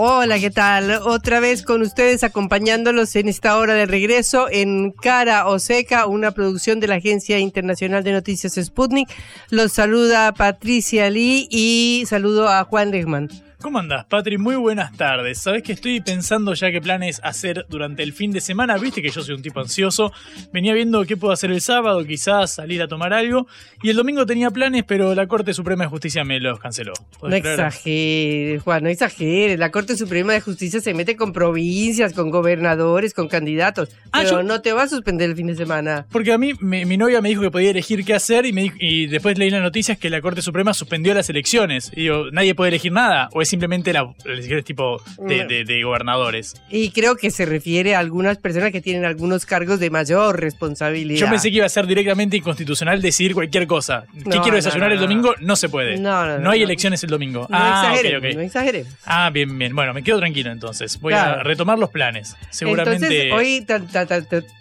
Hola, ¿qué tal? Otra vez con ustedes acompañándolos en esta hora de regreso en Cara o Seca, una producción de la Agencia Internacional de Noticias Sputnik. Los saluda Patricia Lee y saludo a Juan Legman. ¿Cómo andás, Patri? Muy buenas tardes. Sabes que estoy pensando ya qué planes hacer durante el fin de semana. Viste que yo soy un tipo ansioso. Venía viendo qué puedo hacer el sábado, quizás salir a tomar algo. Y el domingo tenía planes, pero la Corte Suprema de Justicia me los canceló. No exageres, Juan, no exageres. La Corte Suprema de Justicia se mete con provincias, con gobernadores, con candidatos. Ah, pero no te va a suspender el fin de semana. Porque a mí, mi, novia me dijo que podía elegir qué hacer y, me y después leí las noticias que la Corte Suprema suspendió las elecciones. Y digo, nadie puede elegir nada. ¿O es simplemente la, elecciones tipo de, gobernadores. Y creo que se refiere a algunas personas que tienen algunos cargos de mayor responsabilidad. Yo pensé que iba a ser directamente inconstitucional decidir cualquier cosa. ¿Qué quiero desayunar el domingo? No se puede. No, no, hay elecciones el domingo. No ah, no exageremos. Ah, bien, bien. Bueno, me quedo tranquilo entonces. Voy a retomar los planes. Seguramente. hoy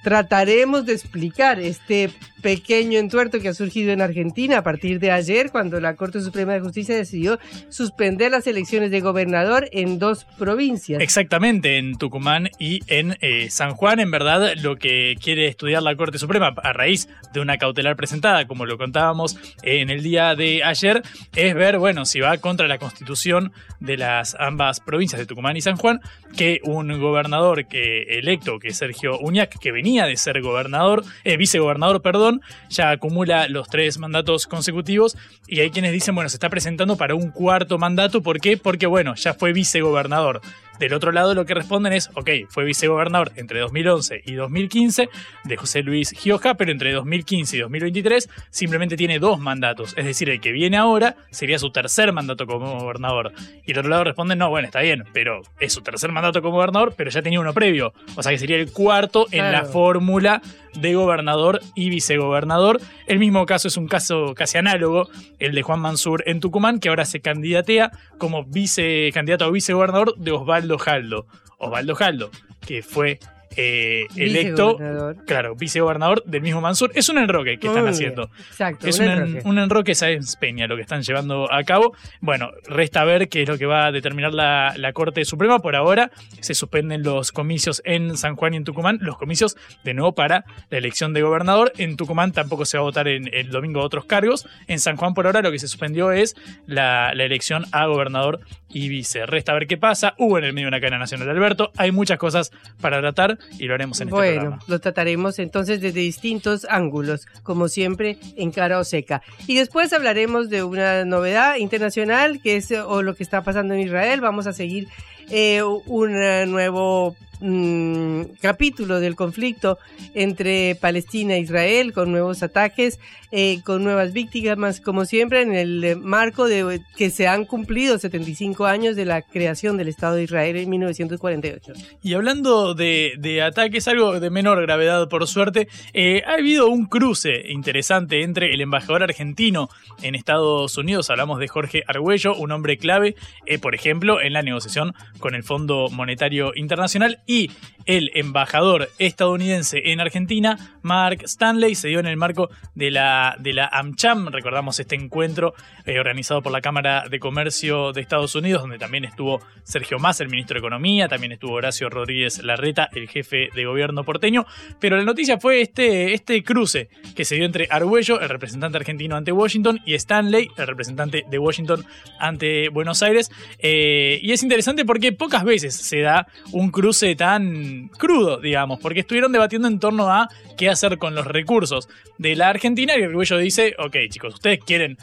trataremos de explicar este pequeño entuerto que ha surgido en Argentina a partir de ayer, cuando la Corte Suprema de Justicia decidió suspender las elecciones de gobernador en dos provincias. Exactamente, en Tucumán y en eh, San Juan. En verdad, lo que quiere estudiar la Corte Suprema a raíz de una cautelar presentada, como lo contábamos en el día de ayer, es ver, bueno, si va contra la constitución de las ambas provincias de Tucumán y San Juan, que un gobernador que electo, que es Sergio Uñac, que venía de ser gobernador, eh, vicegobernador, perdón, ya acumula los tres mandatos consecutivos y hay quienes dicen, bueno, se está presentando para un cuarto mandato, ¿por qué? Porque, bueno, ya fue vicegobernador. Del otro lado lo que responden es, ok, fue vicegobernador entre 2011 y 2015 de José Luis Gioja, pero entre 2015 y 2023 simplemente tiene dos mandatos. Es decir, el que viene ahora sería su tercer mandato como gobernador. Y del otro lado responden, no, bueno, está bien, pero es su tercer mandato como gobernador, pero ya tenía uno previo. O sea que sería el cuarto en la fórmula de gobernador y vicegobernador. El mismo caso es un caso casi análogo, el de Juan Mansur en Tucumán, que ahora se candidatea como vice, candidato a vicegobernador de Osvaldo Jaldo. Osvaldo Jaldo, que fue eh, electo, claro, vicegobernador del mismo Mansur. Es un enroque que están haciendo. Exacto, es un, enroque. un enroque Peña lo que están llevando a cabo. Bueno, resta ver qué es lo que va a determinar la, Corte Suprema. Por ahora se suspenden los comicios en San Juan y en Tucumán, los comicios de nuevo para la elección de gobernador. En Tucumán tampoco se va a votar en el domingo otros cargos. En San Juan por ahora lo que se suspendió es la, la elección a gobernador y vice. Resta ver qué pasa. Hubo en el medio una cadena nacional Alberto. Hay muchas cosas para tratar y lo haremos en este programa. Bueno, lo trataremos entonces desde distintos ángulos, como siempre en cara o seca. Y después hablaremos de una novedad internacional que es o lo que está pasando en Israel. Vamos a seguir eh, un nuevo Mm, capítulo del conflicto entre Palestina e Israel con nuevos ataques, eh, con nuevas víctimas, como siempre, en el marco de que se han cumplido 75 años de la creación del Estado de Israel en 1948. Y hablando de, ataques, algo de menor gravedad, por suerte, eh, ha habido un cruce interesante entre el embajador argentino en Estados Unidos, hablamos de Jorge Argüello, un hombre clave, eh, por ejemplo, en la negociación con el Fondo Monetario Internacional, y el embajador estadounidense en Argentina, Mark Stanley, se dio en el marco de la, de la AmCham, recordamos este encuentro eh, organizado por la Cámara de Comercio de Estados Unidos, donde también estuvo Sergio Massa, el ministro de Economía, también estuvo Horacio Rodríguez Larreta, el jefe de gobierno porteño, pero la noticia fue este, este cruce que se dio entre Argüello, el representante argentino ante Washington, y Stanley, el representante de Washington ante Buenos Aires, eh, y es interesante porque pocas veces se da un cruce tan crudo, digamos, porque estuvieron debatiendo en torno a qué hacer con los recursos de la Argentina y el Arguello dice, ok chicos, ustedes quieren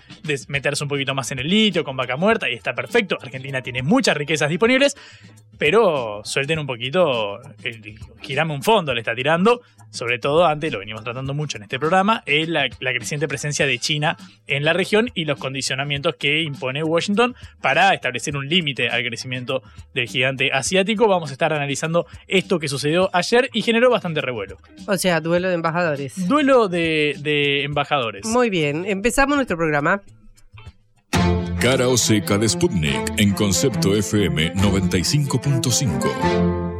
meterse un poquito más en el litio con vaca muerta y está perfecto, Argentina tiene muchas riquezas disponibles, pero suelten un poquito, girame un fondo, le está tirando, sobre todo antes, lo venimos tratando mucho en este programa, es la, creciente presencia de China en la región y los condicionamientos que impone Washington para establecer un límite al crecimiento del gigante asiático. Vamos a estar analizando esto que sucedió ayer y generó bastante revuelo. O sea, duelo de embajadores. Duelo de, de embajadores. Muy bien, empezamos nuestro programa. Cara o seca de Sputnik en concepto FM 95.5.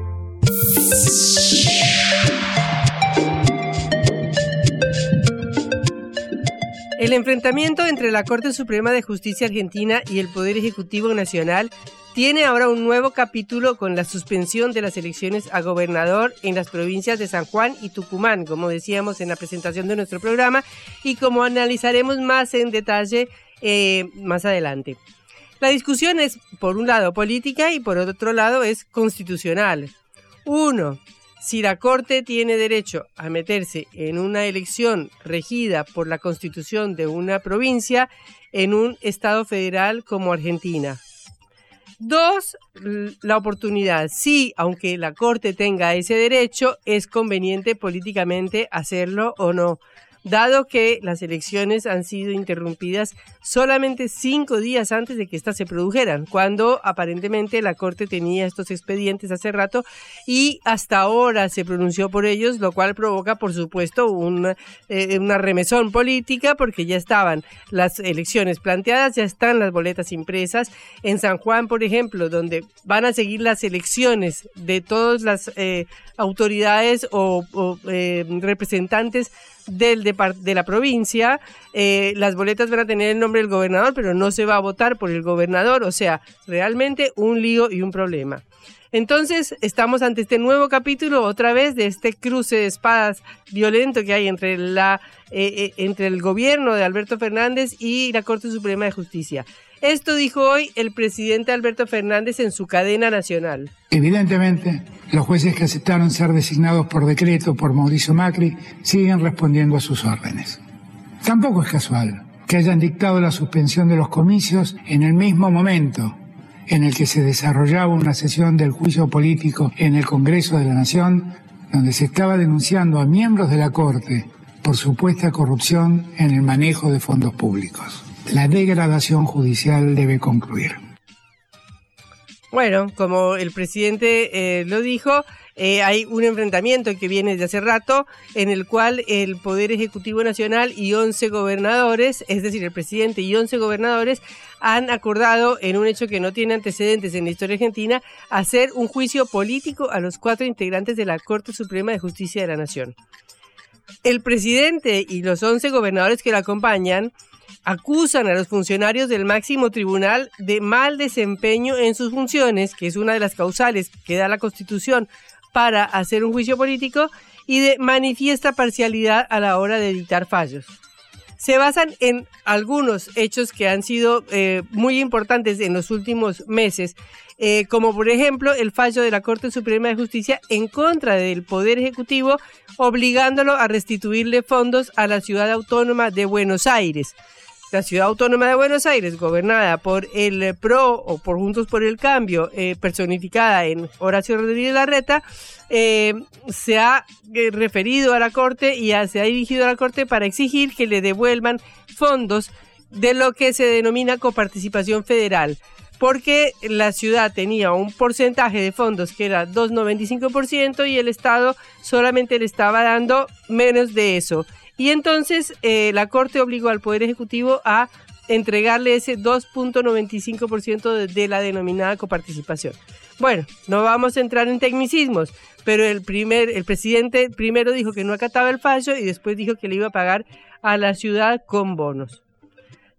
El enfrentamiento entre la Corte Suprema de Justicia Argentina y el Poder Ejecutivo Nacional tiene ahora un nuevo capítulo con la suspensión de las elecciones a gobernador en las provincias de San Juan y Tucumán, como decíamos en la presentación de nuestro programa, y como analizaremos más en detalle eh, más adelante. La discusión es, por un lado, política y por otro lado es constitucional. Uno, si la Corte tiene derecho a meterse en una elección regida por la constitución de una provincia en un Estado federal como Argentina. Dos, la oportunidad. Sí, aunque la Corte tenga ese derecho, es conveniente políticamente hacerlo o no dado que las elecciones han sido interrumpidas solamente cinco días antes de que éstas se produjeran, cuando aparentemente la Corte tenía estos expedientes hace rato y hasta ahora se pronunció por ellos, lo cual provoca, por supuesto, una, eh, una remesón política porque ya estaban las elecciones planteadas, ya están las boletas impresas. En San Juan, por ejemplo, donde van a seguir las elecciones de todas las eh, autoridades o, eh, representantes del de la provincia, eh, las boletas van a tener el nombre del gobernador, pero no se va a votar por el gobernador, o sea, realmente un lío y un problema. Entonces, estamos ante este nuevo capítulo, otra vez, de este cruce de espadas violento que hay entre, la, eh, entre el gobierno de Alberto Fernández y la Corte Suprema de Justicia. Esto dijo hoy el presidente Alberto Fernández en su cadena nacional. Evidentemente, los jueces que aceptaron ser designados por decreto por Mauricio Macri siguen respondiendo a sus órdenes. Tampoco es casual que hayan dictado la suspensión de los comicios en el mismo momento en el que se desarrollaba una sesión del juicio político en el Congreso de la Nación, donde se estaba denunciando a miembros de la Corte por supuesta corrupción en el manejo de fondos públicos la degradación judicial debe concluir. Bueno, como el presidente eh, lo dijo, eh, hay un enfrentamiento que viene de hace rato en el cual el Poder Ejecutivo Nacional y 11 gobernadores, es decir, el presidente y 11 gobernadores, han acordado, en un hecho que no tiene antecedentes en la historia argentina, hacer un juicio político a los cuatro integrantes de la Corte Suprema de Justicia de la Nación. El presidente y los 11 gobernadores que lo acompañan acusan a los funcionarios del máximo tribunal de mal desempeño en sus funciones, que es una de las causales que da la Constitución para hacer un juicio político, y de manifiesta parcialidad a la hora de editar fallos. Se basan en algunos hechos que han sido eh, muy importantes en los últimos meses, eh, como por ejemplo el fallo de la Corte Suprema de Justicia en contra del Poder Ejecutivo, obligándolo a restituirle fondos a la ciudad autónoma de Buenos Aires la ciudad autónoma de Buenos Aires, gobernada por el PRO o por Juntos por el Cambio, eh, personificada en Horacio Rodríguez Larreta, eh, se ha eh, referido a la Corte y se ha dirigido a la Corte para exigir que le devuelvan fondos de lo que se denomina coparticipación federal porque la ciudad tenía un porcentaje de fondos que era 2,95% y el Estado solamente le estaba dando menos de eso. Y entonces eh, la Corte obligó al Poder Ejecutivo a entregarle ese 2.95% de, de la denominada coparticipación. Bueno, no vamos a entrar en tecnicismos, pero el primer el presidente primero dijo que no acataba el fallo y después dijo que le iba a pagar a la ciudad con bonos.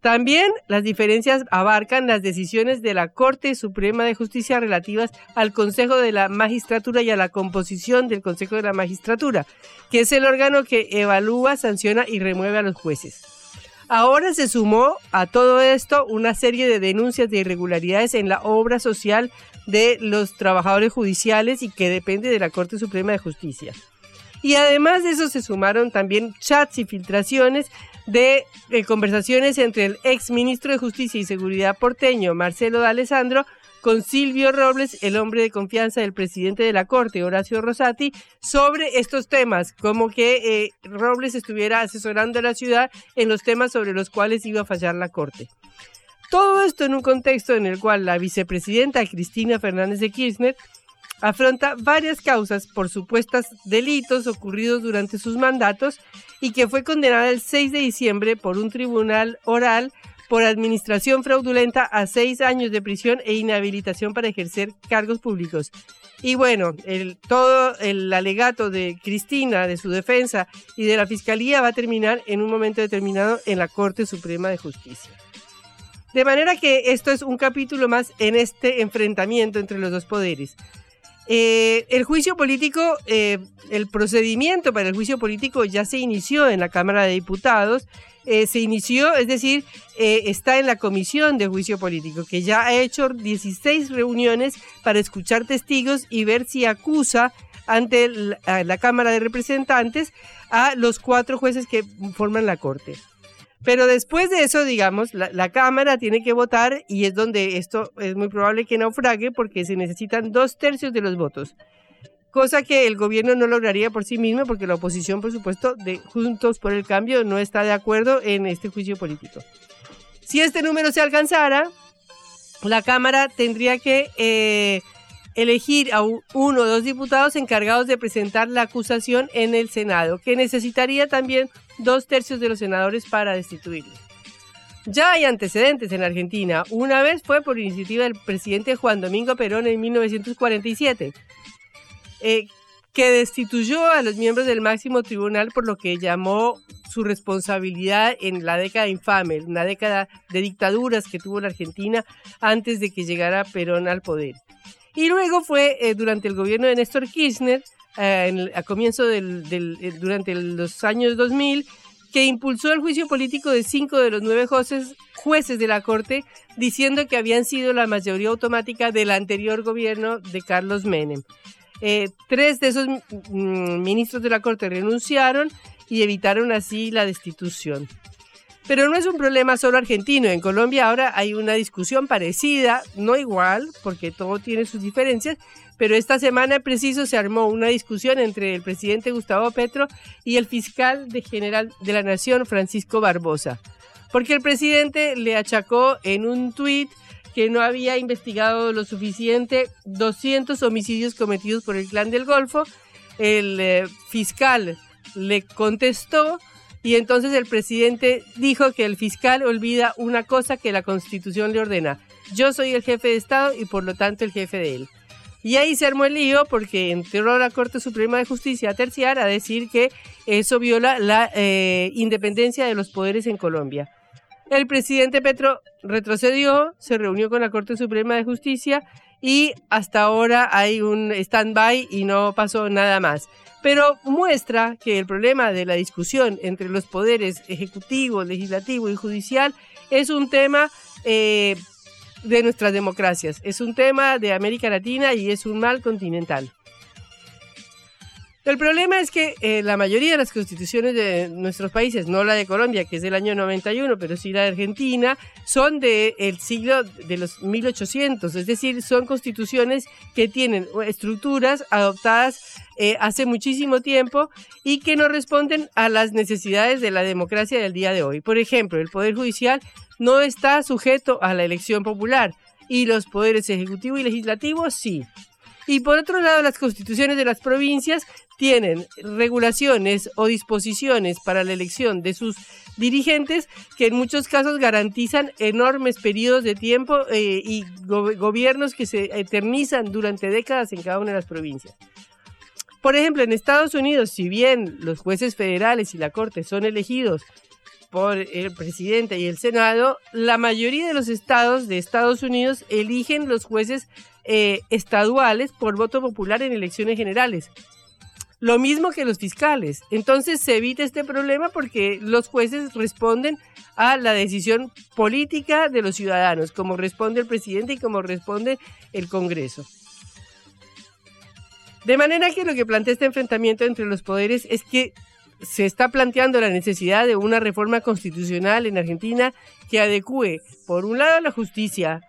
También las diferencias abarcan las decisiones de la Corte Suprema de Justicia relativas al Consejo de la Magistratura y a la composición del Consejo de la Magistratura, que es el órgano que evalúa, sanciona y remueve a los jueces. Ahora se sumó a todo esto una serie de denuncias de irregularidades en la obra social de los trabajadores judiciales y que depende de la Corte Suprema de Justicia. Y además de eso se sumaron también chats y filtraciones de, eh, conversaciones entre el ex ministro de Justicia y Seguridad porteño, Marcelo D'Alessandro, con Silvio Robles, el hombre de confianza del presidente de la Corte, Horacio Rosati, sobre estos temas, como que eh, Robles estuviera asesorando a la ciudad en los temas sobre los cuales iba a fallar la Corte. Todo esto en un contexto en el cual la vicepresidenta Cristina Fernández de Kirchner afronta varias causas por supuestos delitos ocurridos durante sus mandatos y que fue condenada el 6 de diciembre por un tribunal oral por administración fraudulenta a seis años de prisión e inhabilitación para ejercer cargos públicos. Y bueno, el, todo el alegato de Cristina, de su defensa y de la Fiscalía va a terminar en un momento determinado en la Corte Suprema de Justicia. De manera que esto es un capítulo más en este enfrentamiento entre los dos poderes. Eh, el juicio político, eh, el procedimiento para el juicio político ya se inició en la Cámara de Diputados. Eh, se inició, es decir, está en la Comisión de Juicio Político, que ya ha hecho 16 reuniones para escuchar testigos y ver si acusa ante la Cámara de Representantes a los cuatro jueces que forman la Corte. Pero después de eso, digamos, la, Cámara tiene que votar y es donde esto es muy probable que naufrague porque se necesitan dos tercios de los votos. Cosa que el gobierno no lograría por sí mismo porque la oposición, por supuesto, de Juntos por el Cambio no está de acuerdo en este juicio político. Si este número se alcanzara, la Cámara tendría que eh, elegir a uno o dos diputados encargados de presentar la acusación en el Senado, que necesitaría también dos tercios de los senadores para destituirlo. Ya hay antecedentes en Argentina. Una vez fue por iniciativa del presidente Juan Domingo Perón en 1947, eh, que destituyó a los miembros del máximo tribunal por lo que llamó su responsabilidad en la década infame, una década de dictaduras que tuvo la Argentina antes de que llegara Perón al poder. Y luego fue eh, durante el gobierno de Néstor Kirchner eh, a comienzo del, eh, durante los años 2000 que impulsó el juicio político de cinco de los nueve jueces, jueces de la Corte, diciendo que habían sido la mayoría automática del anterior gobierno de Carlos Menem. Tres de esos mm, ministros de la Corte renunciaron y evitaron así la destitución. Pero no es un problema solo argentino. En Colombia ahora hay una discusión parecida, no igual, porque todo tiene sus diferencias, pero esta semana preciso se armó una discusión entre el presidente Gustavo Petro y el fiscal general de la Nación, Francisco Barbosa, porque el presidente le achacó en un tuit que no había investigado lo suficiente 200 homicidios cometidos por el clan del Golfo. El eh, fiscal le contestó y entonces el presidente dijo que el fiscal olvida una cosa que la constitución le ordena. Yo soy el jefe de Estado y por lo tanto el jefe de él. Y ahí se armó el lío porque entró la Corte Suprema de Justicia a terciar a decir que eso viola la eh, independencia de los poderes en Colombia. El presidente Petro retrocedió, se reunió con la Corte Suprema de Justicia y hasta ahora hay un stand-by y no pasó nada más. Pero muestra que el problema de la discusión entre los poderes ejecutivo, legislativo y judicial es un tema eh, de nuestras democracias. Es un tema de América Latina y es un mal continental. El problema es que eh, la mayoría de las constituciones de nuestros países, no la de Colombia, que es del año 91, pero sí la de Argentina, son del el siglo de los 1800, es decir, son constituciones que tienen estructuras adoptadas eh, hace muchísimo tiempo y que no responden a las necesidades de la democracia del día de hoy. Por ejemplo, el Poder Judicial no está sujeto a la elección popular y los poderes ejecutivo y legislativo sí. Y por otro lado, las constituciones de las provincias tienen regulaciones o disposiciones para la elección de sus dirigentes que en muchos casos garantizan enormes periodos de tiempo eh, y gobiernos que se eternizan durante décadas en cada una de las provincias. Por ejemplo, en Estados Unidos, si bien los jueces federales y la Corte son elegidos por el presidente y el Senado, la mayoría de los estados de Estados Unidos eligen los jueces eh, estaduales por voto popular en elecciones generales. Lo mismo que los fiscales. Entonces se evita este problema porque los jueces responden a la decisión política de los ciudadanos, como responde el presidente y como responde el Congreso. De manera que lo que plantea este enfrentamiento entre los poderes es que se está planteando la necesidad de una reforma constitucional en Argentina que adecue, por un lado, la justicia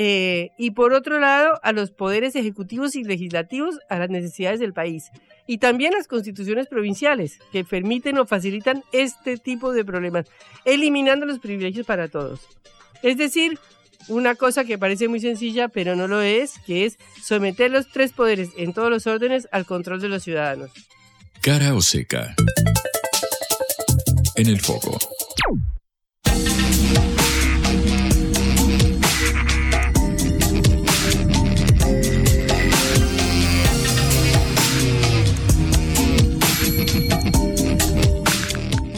eh, y por otro lado, a los poderes ejecutivos y legislativos a las necesidades del país. Y también las constituciones provinciales, que permiten o facilitan este tipo de problemas, eliminando los privilegios para todos. Es decir, una cosa que parece muy sencilla, pero no lo es, que es someter los tres poderes en todos los órdenes al control de los ciudadanos. Cara o seca. En el foco.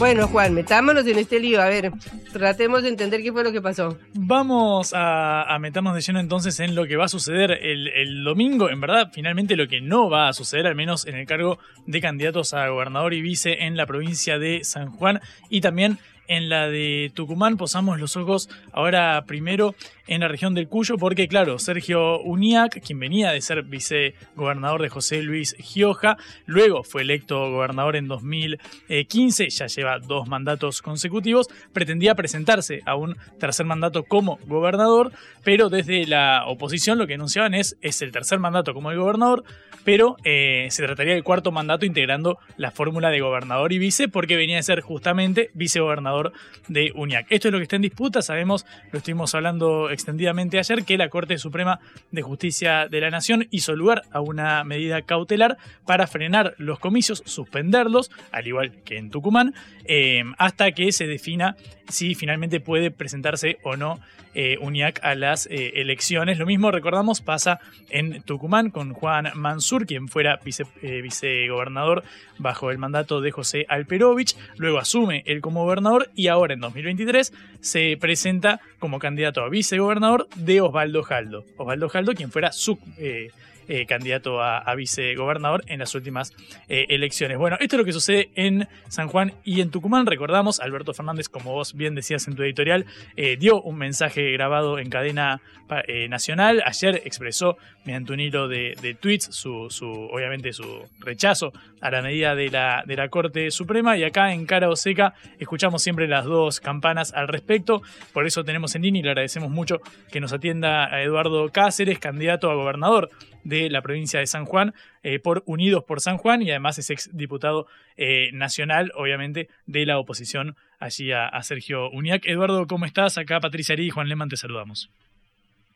Bueno, Juan, metámonos en este lío. A ver, tratemos de entender qué fue lo que pasó. Vamos a, meternos de lleno entonces en lo que va a suceder el, el, domingo. En verdad, finalmente lo que no va a suceder, al menos en el cargo de candidatos a gobernador y vice en la provincia de San Juan y también en la de Tucumán. Posamos los ojos ahora primero en la región del Cuyo, porque claro, Sergio Uniac, quien venía de ser vicegobernador de José Luis Gioja, luego fue electo gobernador en 2015, ya lleva dos mandatos consecutivos, pretendía presentarse a un tercer mandato como gobernador, pero desde la oposición lo que anunciaban es, es el tercer mandato como el gobernador, pero eh, se trataría del cuarto mandato integrando la fórmula de gobernador y vice, porque venía de ser justamente vicegobernador de UNIAC. Esto es lo que está en disputa, sabemos, lo estuvimos hablando extendidamente ayer, que la Corte Suprema de Justicia de la Nación hizo lugar a una medida cautelar para frenar los comicios, suspenderlos, al igual que en Tucumán, eh, hasta que se defina si finalmente puede presentarse o no eh, UNIAC a las eh, elecciones. Lo mismo, recordamos, pasa en Tucumán con Juan Mansur, quien fuera eh, vicegobernador bajo el mandato de José Alperovich, luego asume él como gobernador y ahora en 2023 se presenta como candidato a vicegobernador de Osvaldo Jaldo. Osvaldo Jaldo, quien fuera su eh, candidato a, vicegobernador en las últimas eh, elecciones. Bueno, esto es lo que sucede en San Juan y en Tucumán. Recordamos, Alberto Fernández, como vos bien decías en tu editorial, eh, dio un mensaje grabado en cadena nacional. Ayer expresó mediante un hilo de, tweets su, su, obviamente su rechazo a la medida de la, de la Corte Suprema y acá en Cara o Seca escuchamos siempre las dos campanas al respecto. Por eso tenemos en línea y le agradecemos mucho que nos atienda a Eduardo Cáceres, candidato a gobernador de la provincia de San Juan eh, por Unidos por San Juan y además es ex diputado eh, nacional, obviamente, de la oposición allí a, Sergio Uniac. Eduardo, ¿cómo estás? Acá Patricia Ari y Juan Leman te saludamos.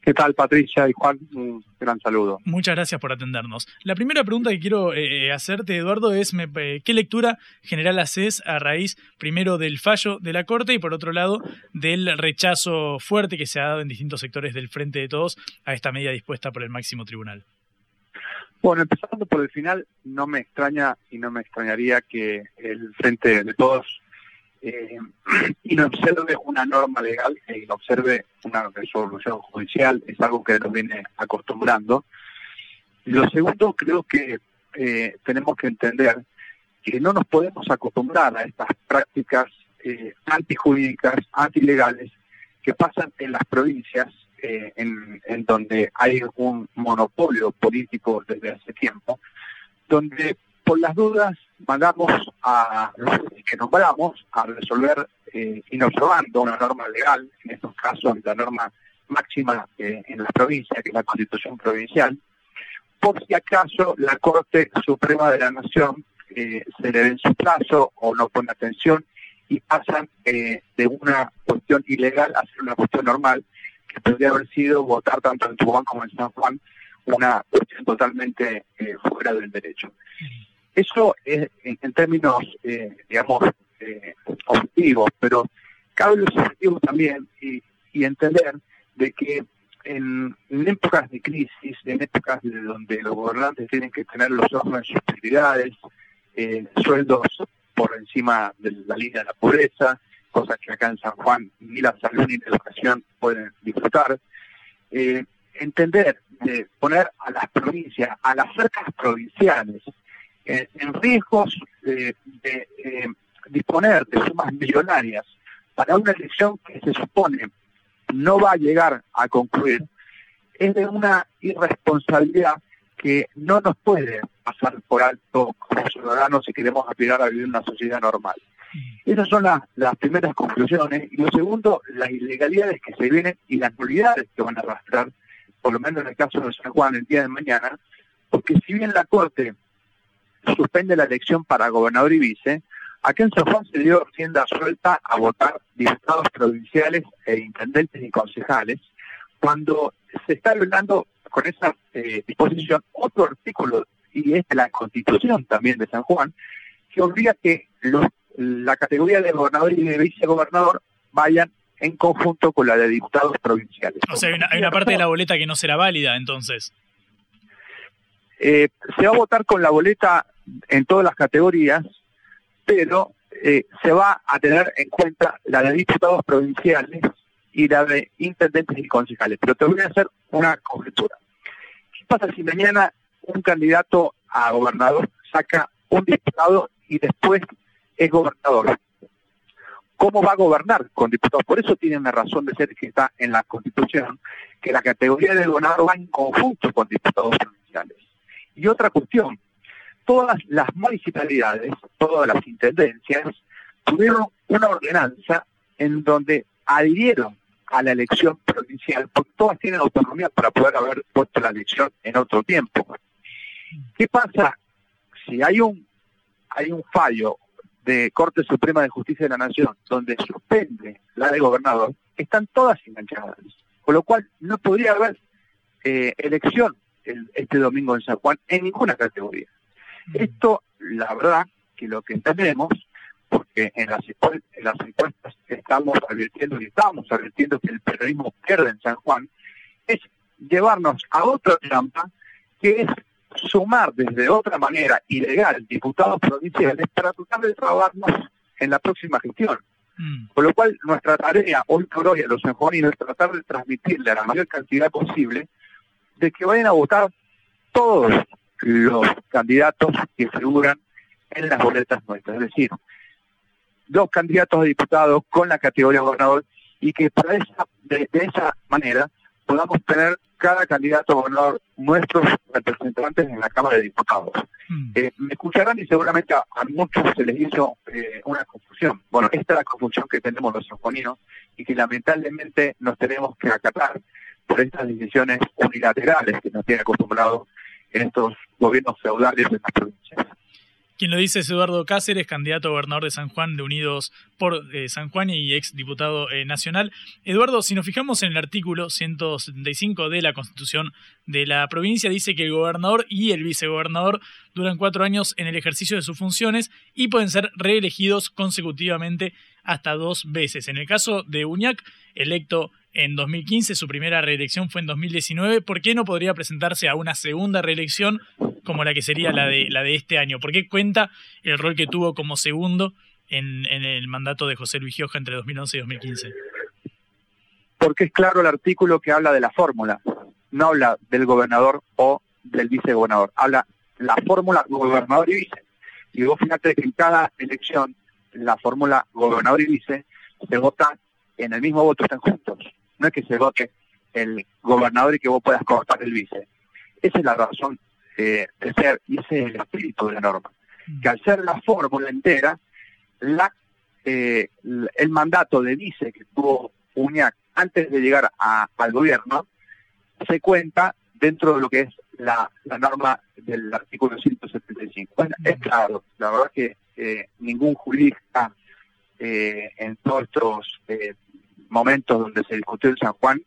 ¿Qué tal, Patricia y Juan? Un gran saludo. Muchas gracias por atendernos. La primera pregunta que quiero eh, hacerte, Eduardo, es ¿qué lectura general haces a raíz, primero, del fallo de la Corte y, por otro lado, del rechazo fuerte que se ha dado en distintos sectores del Frente de Todos a esta medida dispuesta por el máximo tribunal? Bueno, empezando por el final, no me extraña y no me extrañaría que el Frente de Todos eh, inobserve una norma legal e inobserve una resolución judicial, es algo que nos viene acostumbrando. Lo segundo, creo que eh, tenemos que entender que no nos podemos acostumbrar a estas prácticas eh, antilegales, que pasan en las provincias, eh, en donde hay un monopolio político desde hace tiempo, donde por las dudas mandamos a los que nombramos a resolver eh, inobservando una norma legal, en estos casos la norma máxima eh, en la provincia, que es la constitución provincial, por si acaso la Corte Suprema de la Nación eh, se le den su plazo o no pone atención y pasan eh, de una cuestión ilegal a ser una cuestión normal, que podría haber sido votar tanto en Tucumán como en San Juan una cuestión totalmente fuera del derecho. Eso es en, términos, eh, digamos, eh, objetivos, pero cabe los objetivos también y, entender de que en, épocas de crisis, en épocas de donde los gobernantes tienen que tener los ojos en sus prioridades, eh, sueldos por encima de la línea de la pobreza, cosas que acá en San Juan ni la salud ni la educación pueden disfrutar, eh, entender de poner a las provincias, a las cercas provinciales, eh, en riesgos de eh, disponer de sumas millonarias para una elección que se supone no va a llegar a concluir, es de una irresponsabilidad que no nos puede pasar por alto como ciudadanos si queremos aspirar a vivir en una sociedad normal. Esas son las primeras conclusiones. Y lo segundo, las ilegalidades que se vienen y las nulidades que van a arrastrar, por lo menos en el caso de San Juan el día de mañana, porque si bien la Corte suspende la elección para gobernador y vice, aquí en San Juan se dio tienda suelta a votar diputados provinciales e intendentes y concejales, cuando se está violando con esa eh, disposición otro artículo, y es de la Constitución también de San Juan, que obliga que la categoría de gobernador y de vicegobernador vayan en conjunto con la de diputados provinciales. O sea, hay una parte de la boleta que no será válida entonces. Eh, se va a votar con la boleta en todas las categorías, pero eh, se va a tener en cuenta la de diputados provinciales y la de intendentes y concejales. Pero te voy a hacer una conjetura. ¿Qué pasa si mañana un candidato a gobernador saca un diputado y después es gobernador? ¿Cómo va a gobernar con diputados? Por eso tiene una razón de ser que está en la Constitución, que la categoría de gobernador va en conjunto con diputados provinciales. Y otra cuestión, todas las municipalidades, todas las intendencias, tuvieron una ordenanza en donde adhirieron a la elección provincial, porque todas tienen autonomía para poder haber puesto la elección en otro tiempo. ¿Qué pasa si hay un fallo de Corte Suprema de Justicia de la Nación donde suspende la de gobernador? Están todas enganchadas, con lo cual no podría haber eh, elección este domingo en San Juan en ninguna categoría. Esto, la verdad, que lo que entendemos, porque en las, en las encuestas estamos advirtiendo y estamos advirtiendo que el periodismo pierde en San Juan, es llevarnos a otra trampa que es sumar desde otra manera ilegal diputados provinciales para tratar de trabajarnos en la próxima gestión. Mm. Con lo cual, nuestra tarea hoy por hoy a los sanjuaninos es tratar de transmitirle a la mayor cantidad posible de que vayan a votar todos los candidatos que figuran en las boletas nuestras. Es decir, dos candidatos a diputados con la categoría gobernador y que para esa, de, esa manera podamos tener cada candidato a gobernador nuestros representantes en la Cámara de Diputados. Mm. Eh, me escucharán y seguramente a, muchos se les hizo eh, una confusión. Bueno, esta es la confusión que tenemos los sanjuaninos y que lamentablemente nos tenemos que acatar por estas decisiones unilaterales que nos tiene acostumbrado en estos gobiernos feudales de las provincias. Quien lo dice es Eduardo Cáceres, candidato a gobernador de San Juan de Unidos por eh, San Juan y ex diputado eh, nacional. Eduardo, si nos fijamos en el artículo 175 de la Constitución de la provincia, dice que el gobernador y el vicegobernador duran cuatro años en el ejercicio de sus funciones y pueden ser reelegidos consecutivamente hasta dos veces. En el caso de Uñac, electo en 2015, su primera reelección fue en 2019. ¿Por qué no podría presentarse a una segunda reelección como la que sería la de, la de este año? ¿Por qué cuenta el rol que tuvo como segundo en, el mandato de José Luis Gioja entre 2011 y 2015? Porque es claro el artículo que habla de la fórmula. No habla del gobernador o del vicegobernador. Habla la fórmula gobernador y vice. Y vos fíjate que en cada elección la fórmula gobernador y vice se vota en el mismo voto, están juntos no es que se vote el gobernador y que vos puedas cortar el vice. Esa es la razón eh, de ser y ese es el espíritu de la norma. Mm. Que al ser la fórmula entera, la, eh, el mandato de vice que tuvo Uñac antes de llegar al gobierno se cuenta dentro de lo que es la, norma del artículo 175. Bueno, es mm. claro, la verdad que eh, ningún jurista en todos estos momentos donde se discutió en San Juan,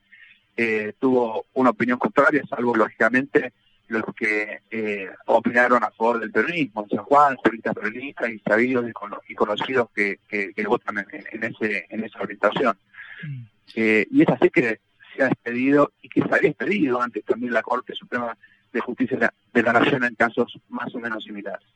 eh, tuvo una opinión contraria, salvo lógicamente los que eh, opinaron a favor del peronismo, en San Juan, juristas peronistas y sabidos y, conocidos que, que, votan en, ese, en esa orientación. Mm. Eh, y es así que se ha despedido y que se había despedido antes también la Corte Suprema de Justicia de la, Nación en casos más o menos similares.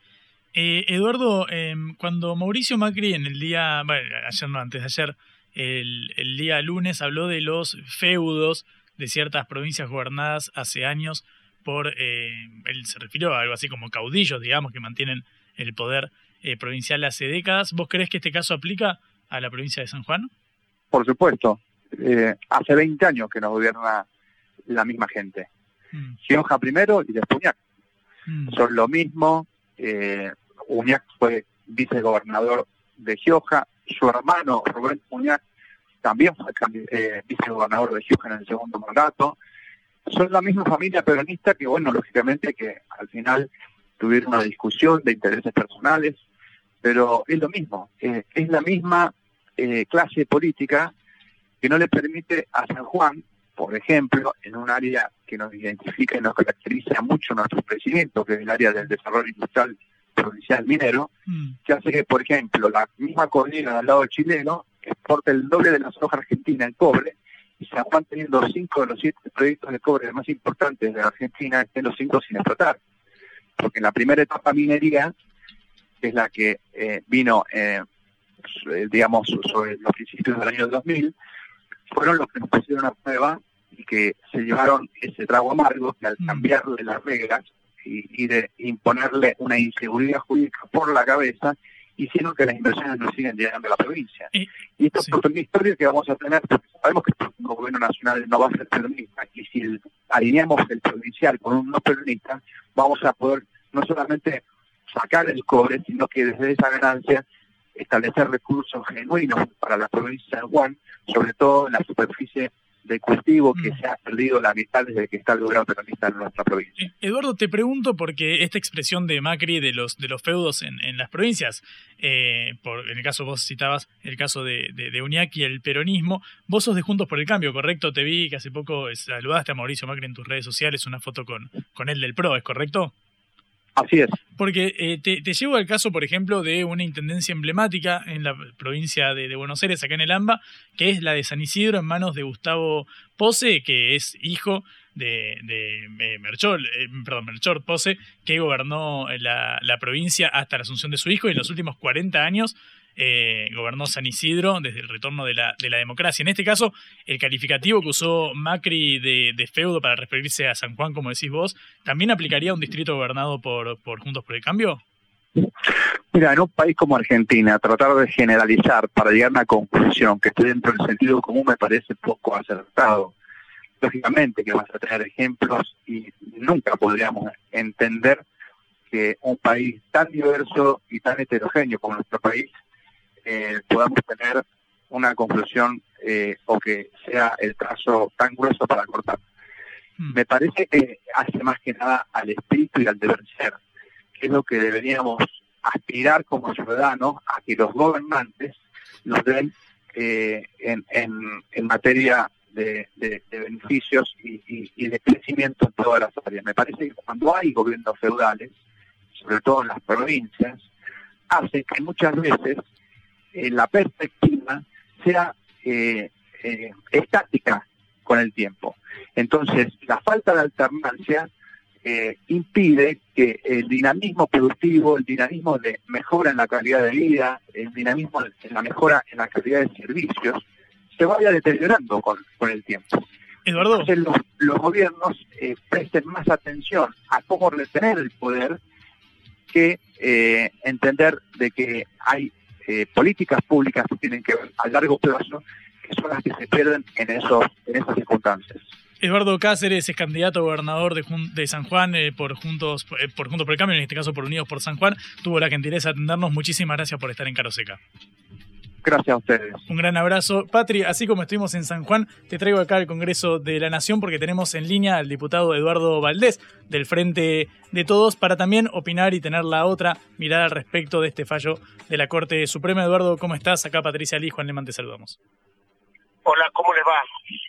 Eh, Eduardo, em, cuando Mauricio Macri en el día, bueno, ayer no, antes de ayer, el, el día lunes habló de los feudos de ciertas provincias gobernadas hace años por, eh, él se refirió a algo así como caudillos, digamos, que mantienen el poder eh, provincial hace décadas. ¿Vos crees que este caso aplica a la provincia de San Juan? Por supuesto. Eh, hace 20 años que nos gobierna la misma gente. Mm. primero y después Uñac. Mm. Son lo mismo. Eh, Uñac fue vicegobernador de Gioja. Su hermano Rubén Uñac también fue eh, vicegobernador de Gioja en el segundo mandato. Son la misma familia peronista que, bueno, lógicamente que al final tuvieron una discusión de intereses personales, pero es lo mismo, eh, es la misma eh, clase política que no le permite a San Juan, por ejemplo, en un área que nos identifica y nos caracteriza mucho nuestro crecimiento, que es el área del desarrollo industrial provincial minero, mm. que hace que, por ejemplo, la misma cordillera al lado chileno exporte el doble de la soja argentina en cobre, y San Juan teniendo cinco de los siete proyectos de cobre más importantes de la Argentina, estén los cinco sin explotar. Porque en la primera etapa minería, que es la que eh, vino, eh, digamos, sobre los principios del año 2000, fueron los que nos pusieron a prueba y que se llevaron ese trago amargo que al mm. cambiarle las reglas y, y de imponerle una inseguridad jurídica por la cabeza, hicieron que las inversiones no sigan llegando a la provincia. Y, esto es una historia que vamos a tener, porque sabemos que el gobierno nacional no va a ser peronista, y si alineamos el provincial con un no peronista, vamos a poder no solamente sacar el cobre, sino que desde esa ganancia establecer recursos genuinos para la provincia de San Juan, sobre todo en la superficie de cultivo que mm. se ha perdido la mitad desde que está el gobierno peronista en nuestra provincia. Eh, Eduardo, te pregunto porque esta expresión de Macri de los, de los feudos en, en las provincias, eh, por, en el caso vos citabas el caso de, de, de Uñac y el peronismo, vos sos de Juntos por el Cambio, ¿correcto? Te vi que hace poco saludaste a Mauricio Macri en tus redes sociales, una foto con, con él del PRO, ¿es correcto? Así es. Porque eh, te, llevo al caso, por ejemplo, de una intendencia emblemática en la provincia de, Buenos Aires, acá en el AMBA, que es la de San Isidro, en manos de Gustavo Pose, que es hijo de, eh, Merchol, eh, perdón, Melchor Pose, que gobernó la provincia hasta la asunción de su hijo y en los últimos 40 años eh, gobernó San Isidro desde el retorno de la, de la democracia. En este caso, el calificativo que usó Macri de, feudo para referirse a San Juan, como decís vos, ¿también aplicaría a un distrito gobernado por, por Juntos por el Cambio? Mira, en un país como Argentina, tratar de generalizar para llegar a una conclusión que esté dentro del sentido común me parece poco acertado. Lógicamente que vas a tener ejemplos y nunca podríamos entender que un país tan diverso y tan heterogéneo como nuestro país eh, podamos tener una conclusión eh, o que sea el trazo tan grueso para cortar. Hmm. Me parece que hace más que nada al espíritu y al deber ser, que es lo que deberíamos aspirar como ciudadanos a que los gobernantes nos den eh, en, en, materia de, beneficios y, y, de crecimiento en todas las áreas. Me parece que cuando hay gobiernos feudales, sobre todo en las provincias, hace que muchas veces eh, la perspectiva sea eh, eh, estática con el tiempo. Entonces, la falta de alternancia impide que el dinamismo productivo, el dinamismo de mejora en la calidad de vida, el dinamismo en la mejora en la calidad de servicios, se vaya deteriorando con, el tiempo. Eduardo. Entonces los, los gobiernos presten más atención a cómo retener el poder que entender de que hay eh, políticas públicas que tienen que ver a largo plazo, que son las que se pierden en, esos, en esas circunstancias. Eduardo Cáceres es candidato a gobernador de, de San Juan eh, por Juntos eh, por Juntos por el Cambio, en este caso por Unidos por San Juan. Tuvo la gentileza de atendernos. Muchísimas gracias por estar en Caroseca. Gracias a ustedes. Un gran abrazo. Patri, así como estuvimos en San Juan, te traigo acá al Congreso de la Nación porque tenemos en línea al diputado Eduardo Valdés del Frente de Todos para también opinar y tener la otra mirada al respecto de este fallo de la Corte Suprema. Eduardo, ¿cómo estás? Acá Patricia Lee, Juan Lemán, te saludamos. Hola, ¿cómo les va?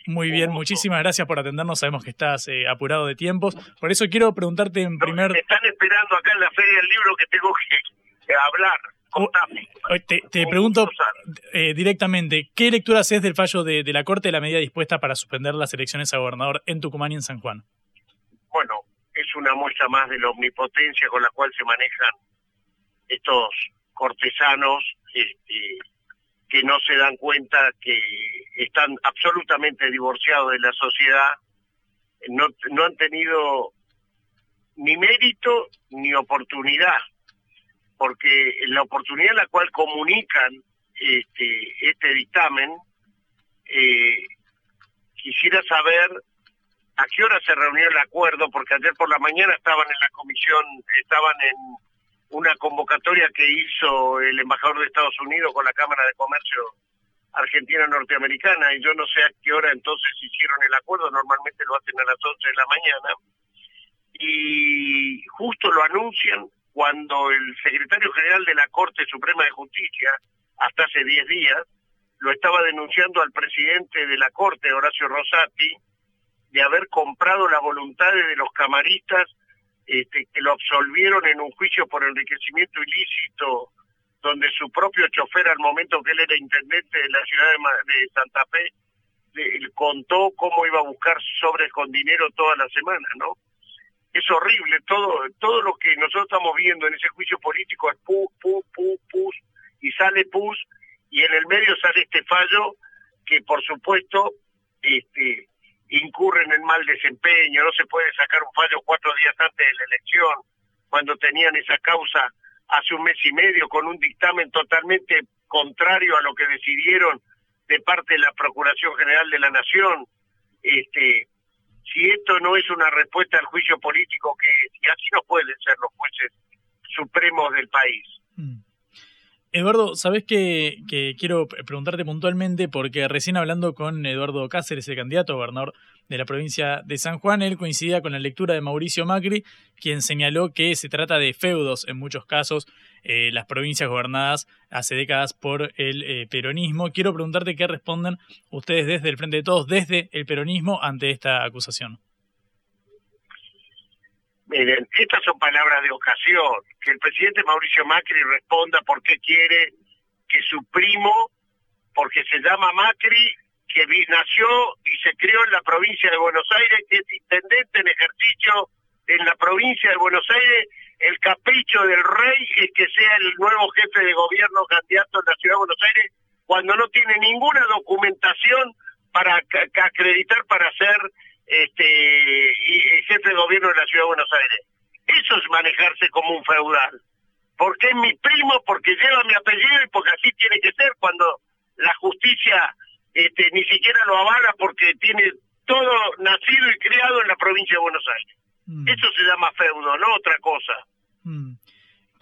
Muy bien, muchísimas gracias por atendernos. Sabemos que estás eh, apurado de tiempos. Por eso quiero preguntarte en primer... Me están esperando acá en la Feria del Libro que tengo que, que hablar. Te, te pregunto eh, directamente, ¿qué lectura haces del fallo de, de la Corte de la medida dispuesta para suspender las elecciones a gobernador en Tucumán y en San Juan? Bueno, es una muestra más de la omnipotencia con la cual se manejan estos cortesanos este, que no se dan cuenta que están absolutamente divorciados de la sociedad, no, no han tenido ni mérito ni oportunidad, porque la oportunidad en la cual comunican este, este dictamen, eh, quisiera saber a qué hora se reunió el acuerdo, porque ayer por la mañana estaban en la comisión, estaban en una convocatoria que hizo el embajador de Estados Unidos con la Cámara de Comercio Argentina-Norteamericana, y yo no sé a qué hora entonces hicieron el acuerdo, normalmente lo hacen a las 11 de la mañana, y justo lo anuncian cuando el secretario general de la Corte Suprema de Justicia, hasta hace 10 días, lo estaba denunciando al presidente de la Corte, Horacio Rosati, de haber comprado la voluntad de los camaristas este, que lo absolvieron en un juicio por enriquecimiento ilícito, donde su propio chofer, al momento que él era intendente de la ciudad de, Santa Fe, le, contó cómo iba a buscar sobres con dinero toda la semana, ¿no? Es horrible, todo todo lo que nosotros estamos viendo en ese juicio político es pu, pu, pu, pus, y sale pus, y en el medio sale este fallo que, por supuesto, este incurren en mal desempeño, no se puede sacar un fallo cuatro días antes de la elección, cuando tenían esa causa hace un mes y medio con un dictamen totalmente contrario a lo que decidieron de parte de la Procuración General de la Nación. Este, si esto no es una respuesta al juicio político que así no pueden ser los jueces supremos del país. Mm. Eduardo, sabes que, quiero preguntarte puntualmente porque recién hablando con Eduardo Cáceres, el candidato a gobernador de la provincia de San Juan, él coincidía con la lectura de Mauricio Macri, quien señaló que se trata de feudos en muchos casos, eh, las provincias gobernadas hace décadas por el eh, peronismo. Quiero preguntarte qué responden ustedes desde el Frente de Todos, desde el peronismo, ante esta acusación. Miren, estas son palabras de ocasión. Que el presidente Mauricio Macri responda por qué quiere que su primo, porque se llama Macri, que nació y se crió en la provincia de Buenos Aires, que es intendente en ejercicio en la provincia de Buenos Aires, el capricho del rey es que sea el nuevo jefe de gobierno candidato en la ciudad de Buenos Aires, cuando no tiene ninguna documentación para acreditar para ser este y, jefe de gobierno de la ciudad de Buenos Aires. Eso es manejarse como un feudal. Porque es mi primo, porque lleva mi apellido y porque así tiene que ser cuando la justicia este, ni siquiera lo avala porque tiene todo nacido y criado en la provincia de Buenos Aires. Mm. Eso se llama feudo, no otra cosa. Mm.